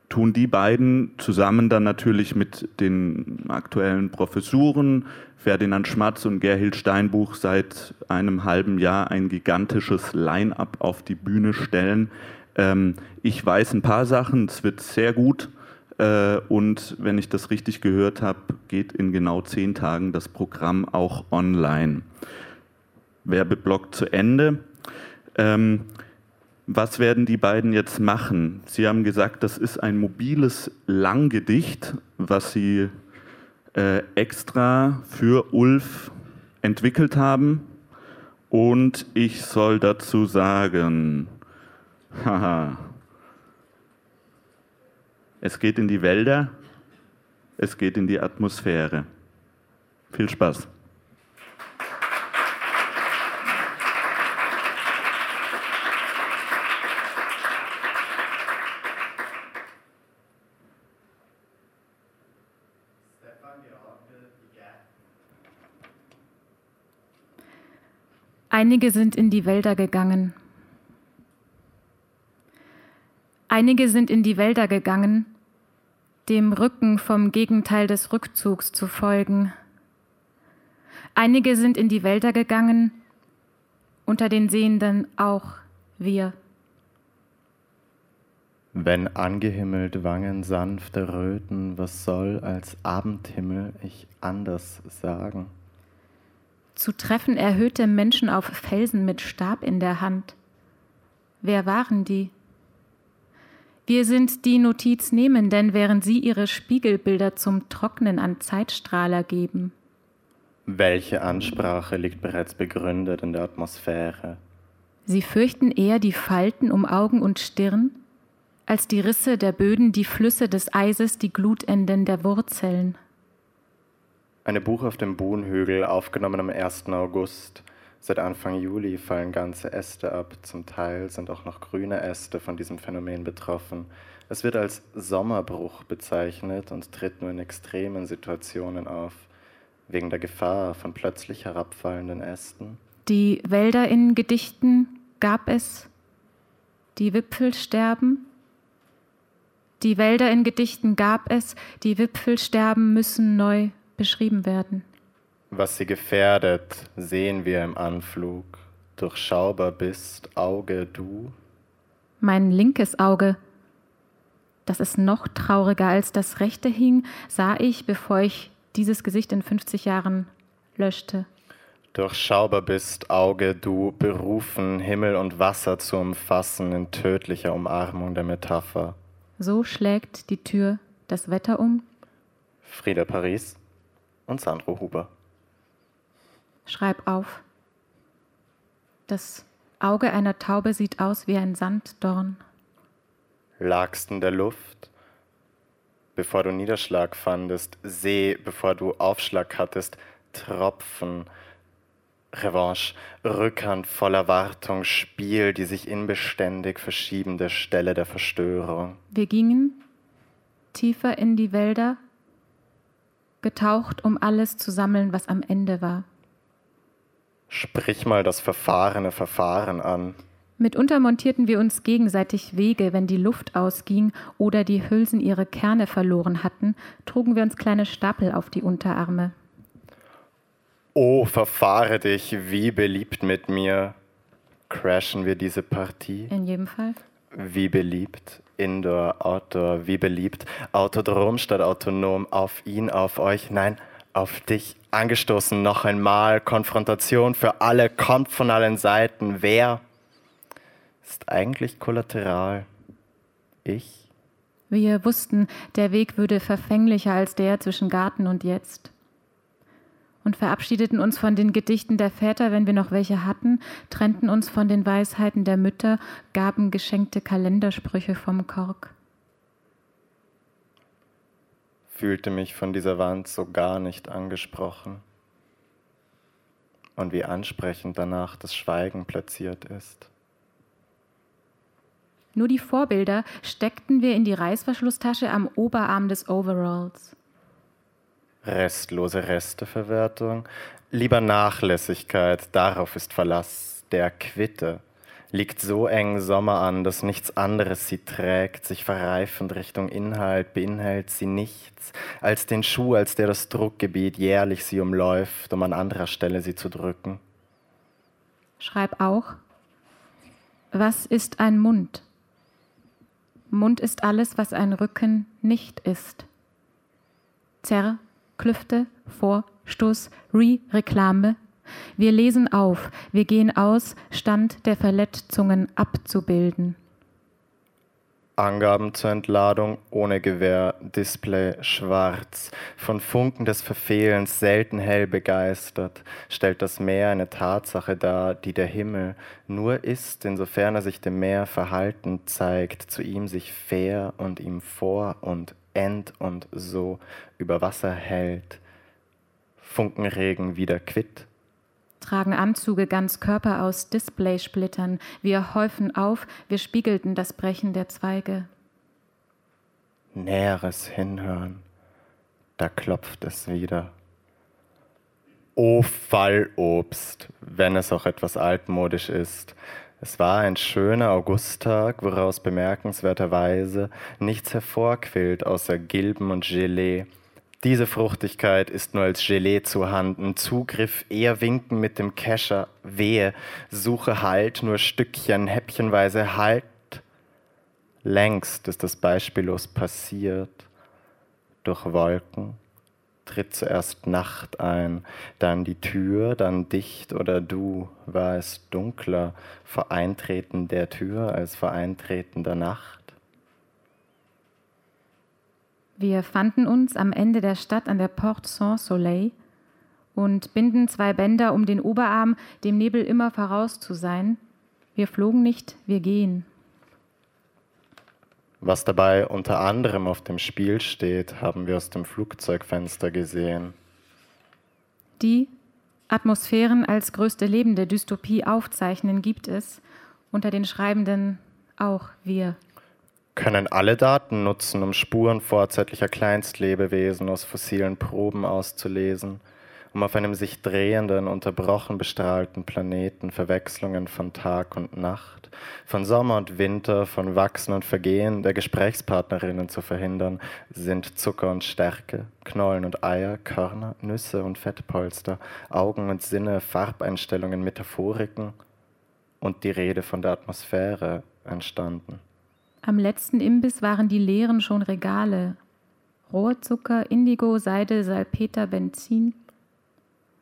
tun die beiden zusammen dann natürlich mit den aktuellen Professuren, Ferdinand Schmatz und Gerhild Steinbuch seit einem halben Jahr ein gigantisches Line-up auf die Bühne stellen. Ähm, ich weiß ein paar Sachen, es wird sehr gut. Äh, und wenn ich das richtig gehört habe, geht in genau zehn Tagen das Programm auch online. Werbeblock zu Ende. Ähm, was werden die beiden jetzt machen? Sie haben gesagt, das ist ein mobiles Langgedicht, was Sie äh, extra für Ulf entwickelt haben. Und ich soll dazu sagen, haha, es geht in die Wälder, es geht in die Atmosphäre. Viel Spaß. Einige sind in die Wälder gegangen. Einige sind in die Wälder gegangen, dem Rücken vom Gegenteil des Rückzugs zu folgen. Einige sind in die Wälder gegangen, unter den Sehenden auch wir. Wenn angehimmelt Wangen sanfte Röten, was soll als Abendhimmel ich anders sagen? Zu treffen erhöhte Menschen auf Felsen mit Stab in der Hand. Wer waren die? Wir sind die Notiznehmenden, während Sie Ihre Spiegelbilder zum Trocknen an Zeitstrahler geben. Welche Ansprache liegt bereits begründet in der Atmosphäre? Sie fürchten eher die Falten um Augen und Stirn, als die Risse der Böden, die Flüsse des Eises, die Glutenden der Wurzeln. Eine Buch auf dem Buhnhügel, aufgenommen am 1. August. Seit Anfang Juli fallen ganze Äste ab, zum Teil sind auch noch grüne Äste von diesem Phänomen betroffen. Es wird als Sommerbruch bezeichnet und tritt nur in extremen Situationen auf, wegen der Gefahr von plötzlich herabfallenden Ästen. Die Wälder in Gedichten gab es, die Wipfel sterben. Die Wälder in Gedichten gab es, die Wipfel sterben müssen neu beschrieben werden. Was sie gefährdet, sehen wir im Anflug. Durchschaubar bist, Auge du. Mein linkes Auge, das es noch trauriger als das rechte hing, sah ich, bevor ich dieses Gesicht in 50 Jahren löschte. Durchschaubar bist, Auge du, berufen, Himmel und Wasser zu umfassen in tödlicher Umarmung der Metapher. So schlägt die Tür das Wetter um. Frieda Paris und Sandro Huber. Schreib auf. Das Auge einer Taube sieht aus wie ein Sanddorn. Lagst in der Luft, bevor du Niederschlag fandest, See, bevor du Aufschlag hattest, Tropfen, Revanche, Rückhand voller Wartung, Spiel, die sich inbeständig verschiebende Stelle der Verstörung. Wir gingen tiefer in die Wälder, getaucht, um alles zu sammeln, was am Ende war. Sprich mal das verfahrene Verfahren an. Mitunter montierten wir uns gegenseitig Wege, wenn die Luft ausging oder die Hülsen ihre Kerne verloren hatten, trugen wir uns kleine Stapel auf die Unterarme. Oh, verfahre dich wie beliebt mit mir. Crashen wir diese Partie? In jedem Fall. Wie beliebt, Indoor, Outdoor, wie beliebt, Autodrom statt autonom, auf ihn, auf euch, nein, auf dich angestoßen noch einmal. Konfrontation für alle, kommt von allen Seiten. Wer ist eigentlich kollateral? Ich? Wir wussten, der Weg würde verfänglicher als der zwischen Garten und jetzt. Und verabschiedeten uns von den Gedichten der Väter, wenn wir noch welche hatten, trennten uns von den Weisheiten der Mütter, gaben geschenkte Kalendersprüche vom Kork fühlte mich von dieser Wand so gar nicht angesprochen. Und wie ansprechend danach das Schweigen platziert ist. Nur die Vorbilder steckten wir in die Reißverschlusstasche am Oberarm des Overalls. Restlose Resteverwertung, lieber Nachlässigkeit, darauf ist Verlass, der Quitte liegt so eng Sommer an, dass nichts anderes sie trägt, sich verreifend Richtung Inhalt, beinhält sie nichts als den Schuh, als der das Druckgebiet jährlich sie umläuft, um an anderer Stelle sie zu drücken. Schreib auch, was ist ein Mund? Mund ist alles, was ein Rücken nicht ist. Zerr, Klüfte, Vorstoß, Re-Reklame, wir lesen auf, wir gehen aus, Stand der Verletzungen abzubilden. Angaben zur Entladung ohne Gewehr, Display schwarz, von Funken des Verfehlens selten hell begeistert, stellt das Meer eine Tatsache dar, die der Himmel nur ist, insofern er sich dem Meer verhalten zeigt, zu ihm sich fair und ihm vor und end und so über Wasser hält. Funkenregen wieder quitt, tragen Anzüge ganz Körper aus Displaysplittern. Wir häufen auf, wir spiegelten das Brechen der Zweige. Näheres Hinhören, da klopft es wieder. O Fallobst, wenn es auch etwas altmodisch ist. Es war ein schöner Augusttag, woraus bemerkenswerterweise nichts hervorquillt außer Gilben und Gelee. Diese Fruchtigkeit ist nur als Gelee zu handen. Zugriff eher winken mit dem Kescher. Wehe, suche Halt, nur Stückchen, häppchenweise Halt. Längst ist das beispiellos passiert. Durch Wolken tritt zuerst Nacht ein, dann die Tür, dann dicht oder du, war es dunkler vor Eintreten der Tür als vor Eintreten der Nacht. Wir fanden uns am Ende der Stadt an der Porte Saint-Soleil und binden zwei Bänder um den Oberarm, dem Nebel immer voraus zu sein. Wir flogen nicht, wir gehen. Was dabei unter anderem auf dem Spiel steht, haben wir aus dem Flugzeugfenster gesehen. Die Atmosphären als größte lebende Dystopie aufzeichnen gibt es unter den Schreibenden auch wir können alle Daten nutzen, um Spuren vorzeitlicher Kleinstlebewesen aus fossilen Proben auszulesen, um auf einem sich drehenden, unterbrochen bestrahlten Planeten Verwechslungen von Tag und Nacht, von Sommer und Winter, von Wachsen und Vergehen der Gesprächspartnerinnen zu verhindern, sind Zucker und Stärke, Knollen und Eier, Körner, Nüsse und Fettpolster, Augen und Sinne, Farbeinstellungen, Metaphoriken und die Rede von der Atmosphäre entstanden. Am letzten Imbiss waren die leeren schon Regale. Rohrzucker, Indigo, Seide, Salpeter, Benzin.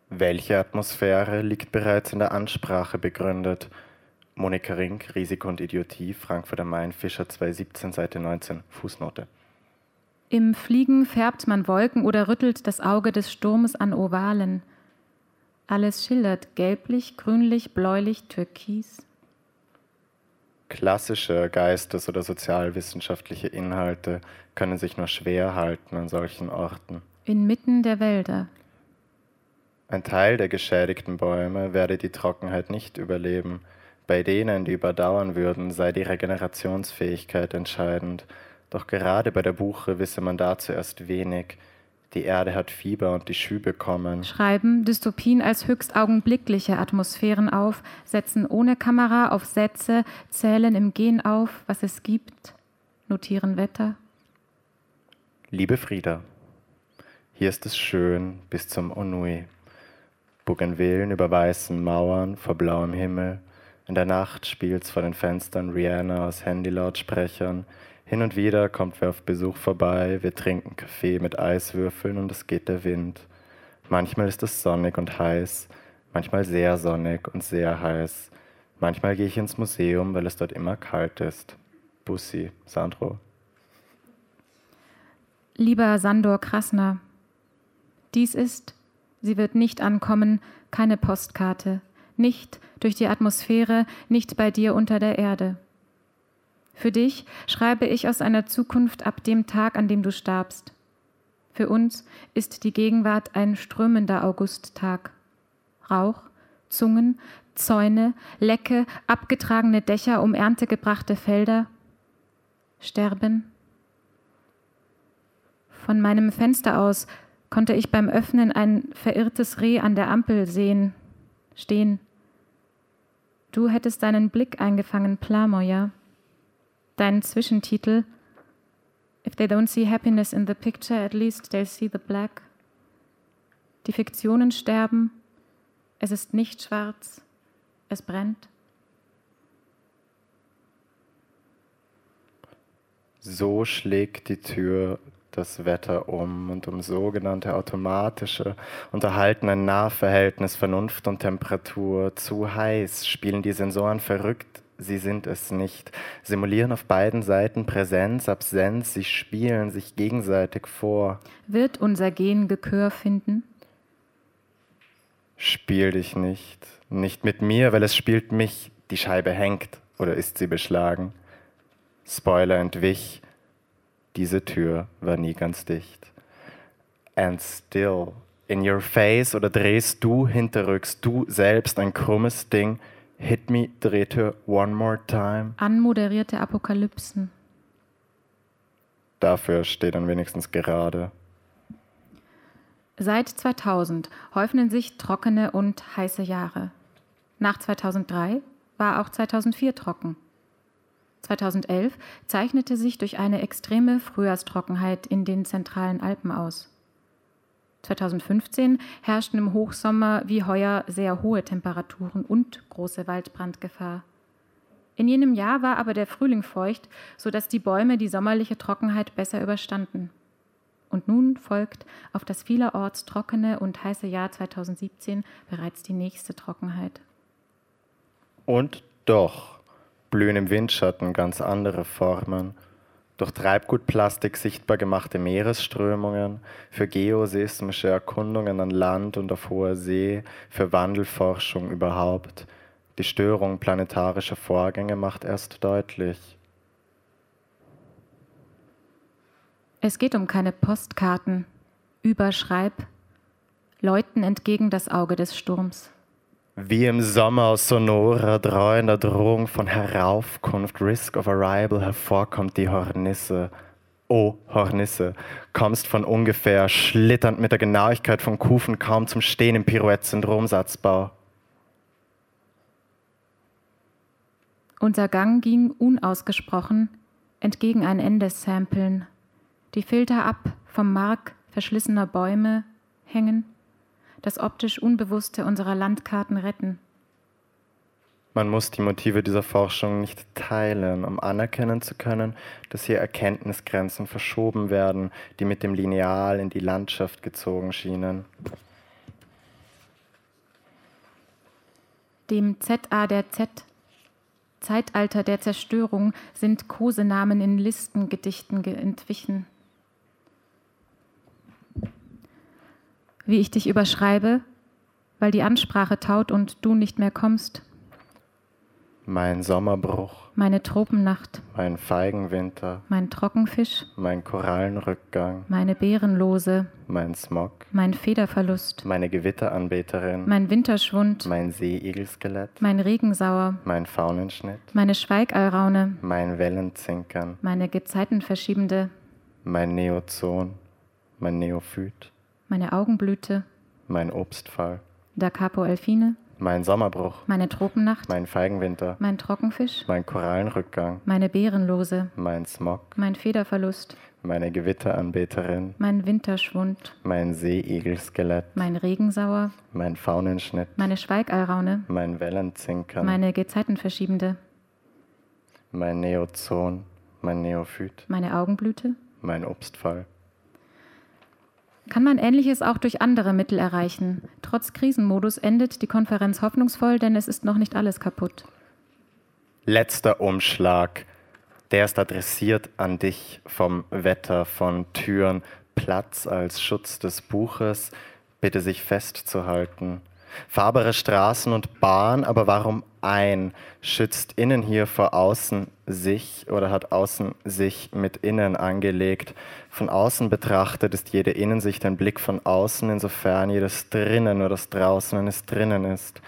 Welche Atmosphäre liegt bereits in der Ansprache begründet? Monika Rink, Risiko und Idiotie, Frankfurt am Main, Fischer 2017, Seite 19, Fußnote. Im Fliegen färbt man Wolken oder rüttelt das Auge des Sturmes an Ovalen. Alles schildert gelblich, grünlich, bläulich, türkis klassische geistes- oder sozialwissenschaftliche Inhalte können sich nur schwer halten an solchen Orten. Inmitten der Wälder. Ein Teil der geschädigten Bäume werde die Trockenheit nicht überleben. Bei denen, die überdauern würden, sei die Regenerationsfähigkeit entscheidend. Doch gerade bei der Buche wisse man dazu erst wenig. Die Erde hat Fieber und die Schübe kommen. Schreiben Dystopien als höchst augenblickliche Atmosphären auf, setzen ohne Kamera auf Sätze, zählen im Gehen auf, was es gibt, notieren Wetter. Liebe Frieda, hier ist es schön bis zum Onui. Bougainvillen über weißen Mauern vor blauem Himmel. In der Nacht spielt's vor den Fenstern Rihanna aus Handylautsprechern. Hin und wieder kommt wer auf Besuch vorbei, wir trinken Kaffee mit Eiswürfeln und es geht der Wind. Manchmal ist es sonnig und heiß, manchmal sehr sonnig und sehr heiß. Manchmal gehe ich ins Museum, weil es dort immer kalt ist. Bussi, Sandro. Lieber Sandor Krasner, dies ist, sie wird nicht ankommen, keine Postkarte, nicht durch die Atmosphäre, nicht bei dir unter der Erde. Für dich schreibe ich aus einer Zukunft ab dem Tag, an dem du starbst. Für uns ist die Gegenwart ein strömender Augusttag. Rauch, Zungen, Zäune, Lecke, abgetragene Dächer um Ernte gebrachte Felder. Sterben. Von meinem Fenster aus konnte ich beim Öffnen ein verirrtes Reh an der Ampel sehen, stehen. Du hättest deinen Blick eingefangen, Plamoyer deinen Zwischentitel If they don't see happiness in the picture, at least they'll see the black. Die Fiktionen sterben, es ist nicht schwarz, es brennt. So schlägt die Tür das Wetter um und um sogenannte automatische unterhalten ein Nahverhältnis Vernunft und Temperatur. Zu heiß spielen die Sensoren verrückt sie sind es nicht. Simulieren auf beiden Seiten Präsenz, Absenz, sie spielen sich gegenseitig vor. Wird unser Gen Gekör finden? Spiel dich nicht. Nicht mit mir, weil es spielt mich. Die Scheibe hängt oder ist sie beschlagen? Spoiler entwich. Diese Tür war nie ganz dicht. And still, in your face oder drehst du hinterrücks, du selbst ein krummes Ding, Hit me, Drehtür, one more time. Anmoderierte Apokalypsen. Dafür steht dann wenigstens gerade. Seit 2000 häufen sich trockene und heiße Jahre. Nach 2003 war auch 2004 trocken. 2011 zeichnete sich durch eine extreme Frühjahrstrockenheit in den zentralen Alpen aus. 2015 herrschten im Hochsommer wie heuer sehr hohe Temperaturen und große Waldbrandgefahr. In jenem Jahr war aber der Frühling feucht, sodass die Bäume die sommerliche Trockenheit besser überstanden. Und nun folgt auf das vielerorts trockene und heiße Jahr 2017 bereits die nächste Trockenheit. Und doch blühen im Windschatten ganz andere Formen. Durch Treibgutplastik sichtbar gemachte Meeresströmungen, für geoseismische Erkundungen an Land und auf hoher See, für Wandelforschung überhaupt. Die Störung planetarischer Vorgänge macht erst deutlich. Es geht um keine Postkarten, Überschreib, läuten entgegen das Auge des Sturms. Wie im Sommer aus Sonora dreuender Drohung von Heraufkunft, Risk of Arrival hervorkommt die Hornisse. O Hornisse, kommst von ungefähr, schlitternd mit der Genauigkeit von Kufen kaum zum Stehen im Pirouette-Syndromsatzbau. Unser Gang ging unausgesprochen entgegen ein Ende samplen. Die Filter ab vom Mark verschlissener Bäume hängen das optisch Unbewusste unserer Landkarten retten. Man muss die Motive dieser Forschung nicht teilen, um anerkennen zu können, dass hier Erkenntnisgrenzen verschoben werden, die mit dem Lineal in die Landschaft gezogen schienen. Dem ZA der Z, Zeitalter der Zerstörung, sind Kosenamen in Listengedichten entwichen. Wie ich dich überschreibe, weil die Ansprache taut und du nicht mehr kommst. Mein Sommerbruch. Meine Tropennacht. Mein Feigenwinter. Mein Trockenfisch. Mein Korallenrückgang. Meine Beerenlose. Mein Smog. Mein Federverlust. Meine Gewitteranbeterin. Mein Winterschwund. Mein Seeigelskelett. Mein Regensauer. Mein Faunenschnitt. Meine Schweigallraune. Mein Wellenzinkern. Meine Gezeitenverschiebende. Mein Neozon. Mein Neophyt meine Augenblüte, mein Obstfall, Da Capo Elfine, mein Sommerbruch, meine Tropennacht, mein Feigenwinter, mein Trockenfisch, mein Korallenrückgang, meine Beerenlose, mein Smog, mein Federverlust, meine Gewitteranbeterin, mein Winterschwund, mein Seeigelskelett, mein Regensauer, mein Faunenschnitt, meine Schweigallraune, mein Wellenzinkern, meine Gezeitenverschiebende, mein Neozon, mein Neophyt, meine Augenblüte, mein Obstfall, kann man Ähnliches auch durch andere Mittel erreichen. Trotz Krisenmodus endet die Konferenz hoffnungsvoll, denn es ist noch nicht alles kaputt. Letzter Umschlag. Der ist adressiert an dich vom Wetter, von Türen. Platz als Schutz des Buches. Bitte sich festzuhalten. Fahrbare Straßen und Bahn, aber warum ein? Schützt innen hier vor außen sich oder hat außen sich mit innen angelegt? Von außen betrachtet ist jede Innensicht ein Blick von außen, insofern jedes drinnen oder das draußen eines drinnen ist.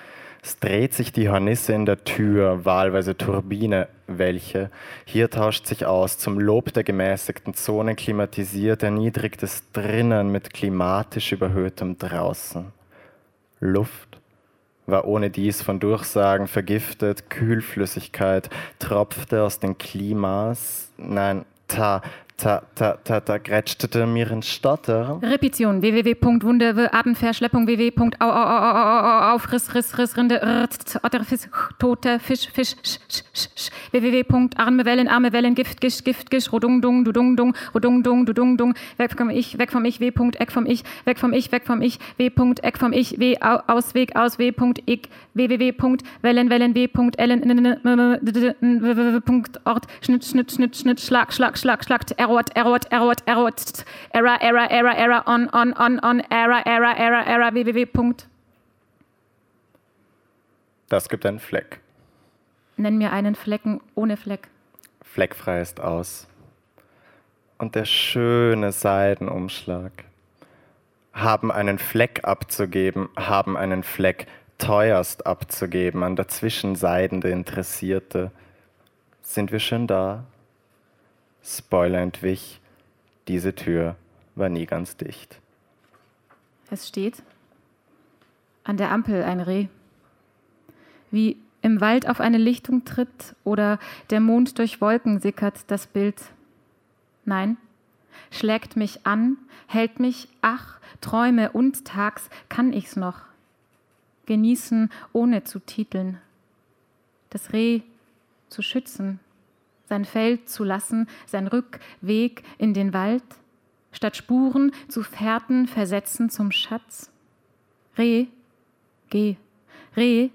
Es dreht sich die Hornisse in der Tür, wahlweise Turbine, welche. Hier tauscht sich aus zum Lob der gemäßigten Zonen klimatisiert, erniedrigtes drinnen mit klimatisch überhöhtem draußen. Luft war ohne dies von Durchsagen vergiftet, Kühlflüssigkeit tropfte aus den Klimas, nein, ta, Ta, ta, ta, ta, grätschte mir ein Stotter. Repetition. www.wunde, Atemverschleppung, www.aufriss, riss, riss, Rinde, Otterfisch, tote Fisch, Fisch, sch, sch, sch, www.arme Wellen, arme Wellen, Gift, Gisch, Gift, Gisch, Rodung, dung, du dung, dung, Rodung, dung, du dung, dung, weg vom Ich, weg vom Ich, w. Eck vom Ich, weg vom Ich, weg vom Ich, w. Vom Ich, w. Ausweg, aus, w. Ich, www.wellen, Wellen, w. Ellen, Ort, Schnitt, Schnitt, Schnitt, Schnitt, Schlag, Schlag, Schlag, Schlag, errort, errort, errort, errort, error, error, error, error, on, on, on, on, error, error, error, error, www. Das gibt einen Fleck. Nenn mir einen Flecken ohne Fleck. Fleckfrei ist aus. Und der schöne Seidenumschlag. Haben einen Fleck abzugeben, haben einen Fleck teuerst abzugeben an dazwischen seidende Interessierte. Sind wir schon da? Spoiler entwich, diese Tür war nie ganz dicht. Es steht an der Ampel ein Reh. Wie im Wald auf eine Lichtung tritt oder der Mond durch Wolken sickert das Bild. Nein, schlägt mich an, hält mich, ach, Träume und tags kann ich's noch. Genießen, ohne zu titeln. Das Reh zu schützen, sein Feld zu lassen, sein Rückweg in den Wald, statt Spuren zu Fährten versetzen zum Schatz. Reh, geh, Reh,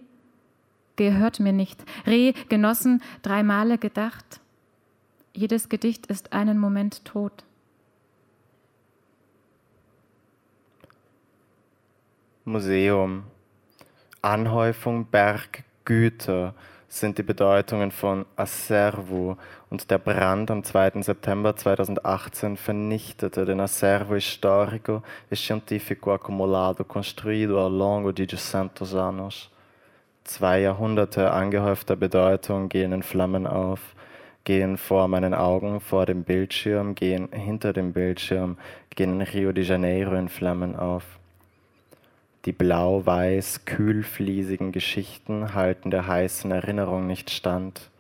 gehört mir nicht. Reh, genossen, drei Male gedacht. Jedes Gedicht ist einen Moment tot. Museum. Anhäufung, Berg, Güter sind die Bedeutungen von Acervo und der Brand am 2. September 2018 vernichtete den Acervo histórico e científico acumulado construído ao longo de 200 anos. Zwei Jahrhunderte angehäufter Bedeutung gehen in Flammen auf, gehen vor meinen Augen, vor dem Bildschirm, gehen hinter dem Bildschirm, gehen in Rio de Janeiro in Flammen auf. Die blau-weiß kühlfliesigen Geschichten halten der heißen Erinnerung nicht stand.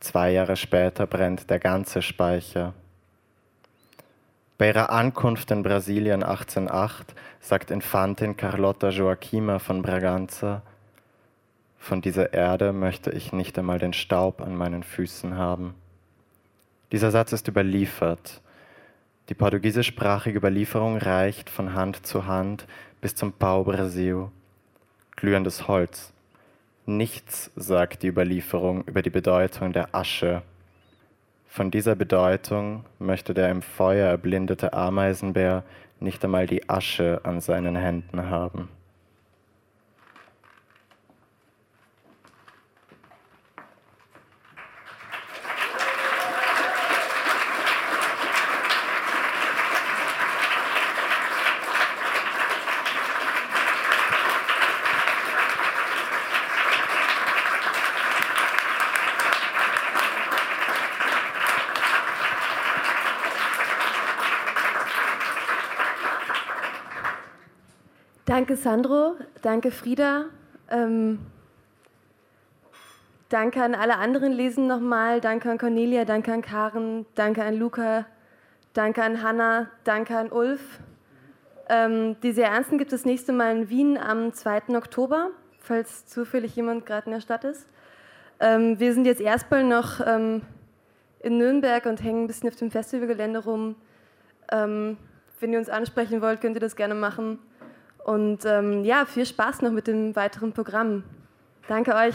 Zwei Jahre später brennt der ganze Speicher. Bei ihrer Ankunft in Brasilien 1808 sagt Infantin Carlota Joaquima von Braganza, von dieser Erde möchte ich nicht einmal den Staub an meinen Füßen haben. Dieser Satz ist überliefert. Die portugiesischsprachige Überlieferung reicht von Hand zu Hand bis zum Pau Brasil. Glühendes Holz. Nichts sagt die Überlieferung über die Bedeutung der Asche. Von dieser Bedeutung möchte der im Feuer erblindete Ameisenbär nicht einmal die Asche an seinen Händen haben. Danke, Sandro. Danke, Frieda. Ähm, danke an alle anderen Lesen nochmal. Danke an Cornelia, danke an Karen, danke an Luca, danke an Hanna, danke an Ulf. Ähm, die sehr Ernsten gibt es das nächste Mal in Wien am 2. Oktober, falls zufällig jemand gerade in der Stadt ist. Ähm, wir sind jetzt erstmal noch ähm, in Nürnberg und hängen ein bisschen auf dem Festivalgelände rum. Ähm, wenn ihr uns ansprechen wollt, könnt ihr das gerne machen. Und ähm, ja, viel Spaß noch mit dem weiteren Programm. Danke euch.